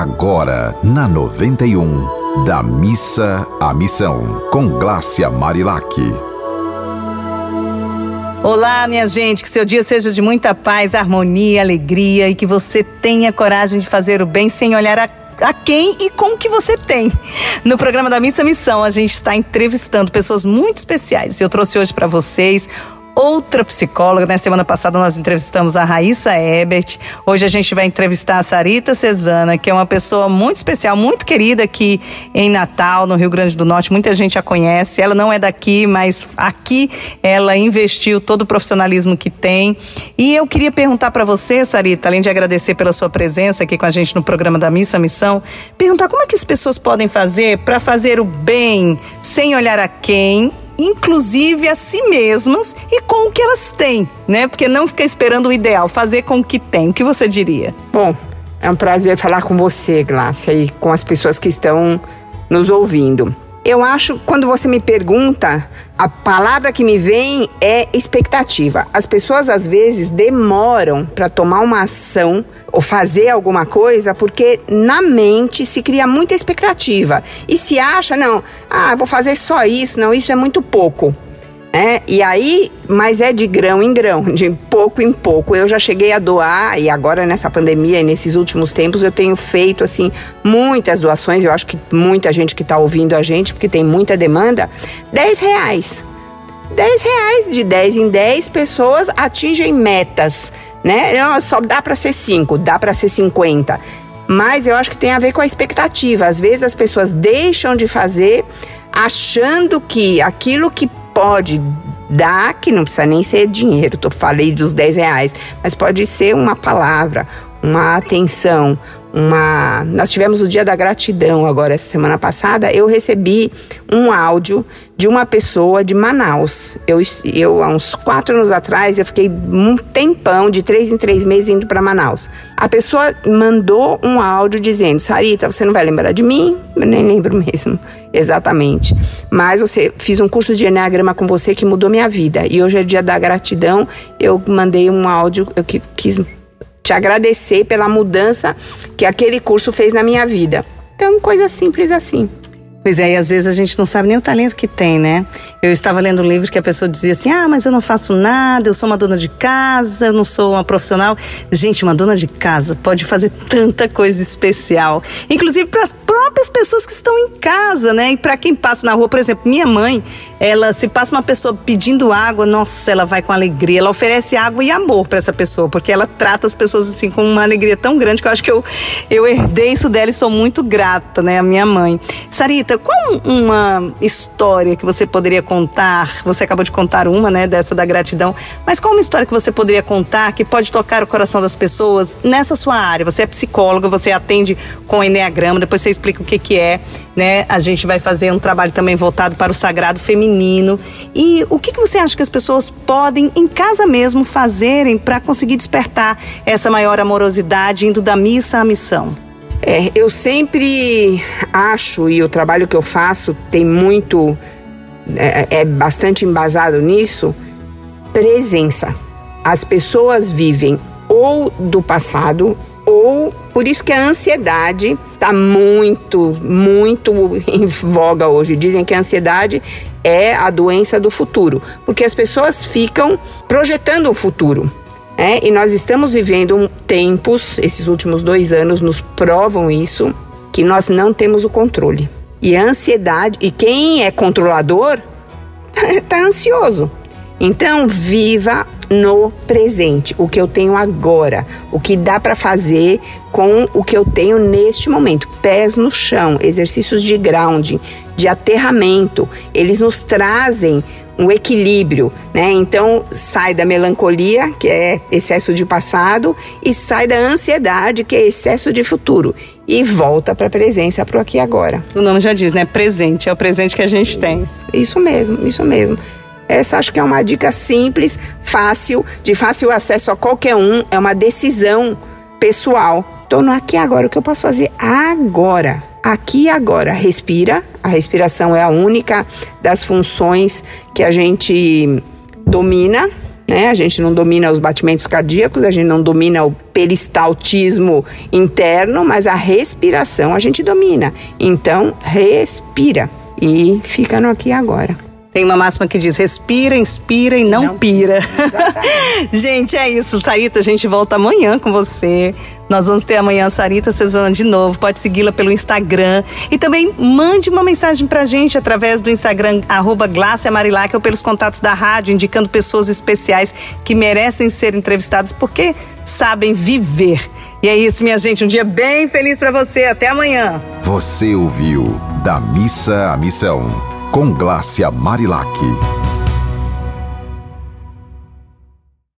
agora na 91, da missa à missão, com Glácia Marilac. Olá, minha gente, que seu dia seja de muita paz, harmonia, alegria e que você tenha coragem de fazer o bem sem olhar a a quem e com o que você tem. No programa da Missa Missão, a gente está entrevistando pessoas muito especiais. Eu trouxe hoje para vocês outra psicóloga. Na né? semana passada nós entrevistamos a Raíssa Ebert. Hoje a gente vai entrevistar a Sarita Cesana, que é uma pessoa muito especial, muito querida aqui em Natal, no Rio Grande do Norte. Muita gente a conhece. Ela não é daqui, mas aqui ela investiu todo o profissionalismo que tem. E eu queria perguntar para você, Sarita, além de agradecer pela sua presença aqui com a gente no programa da Missa Missão, perguntar como é que as pessoas podem fazer para fazer o bem sem olhar a quem inclusive a si mesmas e com o que elas têm, né? Porque não ficar esperando o ideal, fazer com o que tem. O que você diria? Bom, é um prazer falar com você, Glácia, e com as pessoas que estão nos ouvindo. Eu acho, quando você me pergunta, a palavra que me vem é expectativa. As pessoas às vezes demoram para tomar uma ação ou fazer alguma coisa porque na mente se cria muita expectativa e se acha, não, ah, vou fazer só isso, não, isso é muito pouco. É, e aí, mas é de grão em grão, de pouco em pouco. Eu já cheguei a doar, e agora nessa pandemia, nesses últimos tempos, eu tenho feito, assim, muitas doações. Eu acho que muita gente que está ouvindo a gente, porque tem muita demanda, 10 reais. 10 reais, de 10 em 10 pessoas atingem metas, né? Só dá para ser 5, dá para ser 50. Mas eu acho que tem a ver com a expectativa. Às vezes as pessoas deixam de fazer achando que aquilo que pode dar, que não precisa nem ser dinheiro, eu falei dos 10 reais, mas pode ser uma palavra, uma atenção, uma. Nós tivemos o dia da gratidão agora, essa semana passada. Eu recebi um áudio de uma pessoa de Manaus. Eu, eu há uns quatro anos atrás, eu fiquei um tempão, de três em três meses, indo para Manaus. A pessoa mandou um áudio dizendo: Sarita, você não vai lembrar de mim? Eu nem lembro mesmo, exatamente. Mas você fiz um curso de Enneagrama com você que mudou minha vida. E hoje é dia da gratidão. Eu mandei um áudio, eu quis te agradecer pela mudança que aquele curso fez na minha vida. Então, coisa simples assim. Pois é, e às vezes a gente não sabe nem o talento que tem, né? Eu estava lendo um livro que a pessoa dizia assim: ah, mas eu não faço nada, eu sou uma dona de casa, eu não sou uma profissional. Gente, uma dona de casa pode fazer tanta coisa especial, inclusive para as próprias pessoas que estão em casa, né? E para quem passa na rua, por exemplo, minha mãe, ela se passa uma pessoa pedindo água, nossa, ela vai com alegria, ela oferece água e amor para essa pessoa, porque ela trata as pessoas assim com uma alegria tão grande que eu acho que eu, eu herdei isso dela e sou muito grata, né? A minha mãe. Sarita, qual uma história que você poderia contar? Você acabou de contar uma, né, dessa da gratidão, mas qual uma história que você poderia contar que pode tocar o coração das pessoas nessa sua área? Você é psicóloga, você atende com Enneagrama, depois você explica o que que é, né? A gente vai fazer um trabalho também voltado para o sagrado feminino. E o que, que você acha que as pessoas podem, em casa mesmo, fazerem para conseguir despertar essa maior amorosidade indo da missa à missão? É, eu sempre acho, e o trabalho que eu faço tem muito, é, é bastante embasado nisso, presença. As pessoas vivem ou do passado ou por isso que a ansiedade está muito, muito em voga hoje. Dizem que a ansiedade é a doença do futuro, porque as pessoas ficam projetando o futuro. É, e nós estamos vivendo tempos, esses últimos dois anos nos provam isso, que nós não temos o controle. E a ansiedade, e quem é controlador, está ansioso. Então, viva no presente, o que eu tenho agora, o que dá para fazer com o que eu tenho neste momento. Pés no chão, exercícios de grounding, de aterramento, eles nos trazem um equilíbrio, né? Então sai da melancolia, que é excesso de passado, e sai da ansiedade, que é excesso de futuro, e volta para a presença, para o aqui e agora. O nome já diz, né? Presente, é o presente que a gente isso, tem. Isso mesmo, isso mesmo. Essa acho que é uma dica simples, fácil, de fácil acesso a qualquer um, é uma decisão pessoal. Estou no aqui agora, o que eu posso fazer agora? Aqui agora. Respira, a respiração é a única das funções que a gente domina, né? A gente não domina os batimentos cardíacos, a gente não domina o peristaltismo interno, mas a respiração a gente domina. Então, respira e fica no aqui agora. Tem uma máxima que diz: respira, inspira e não, não pira. gente, é isso. Sarita, a gente volta amanhã com você. Nós vamos ter amanhã a Sarita Cesana de novo. Pode segui-la pelo Instagram. E também mande uma mensagem pra gente através do Instagram, arroba Marilac, ou pelos contatos da rádio, indicando pessoas especiais que merecem ser entrevistadas porque sabem viver. E é isso, minha gente. Um dia bem feliz para você. Até amanhã. Você ouviu Da Missa à Missão com Glácia Marilac.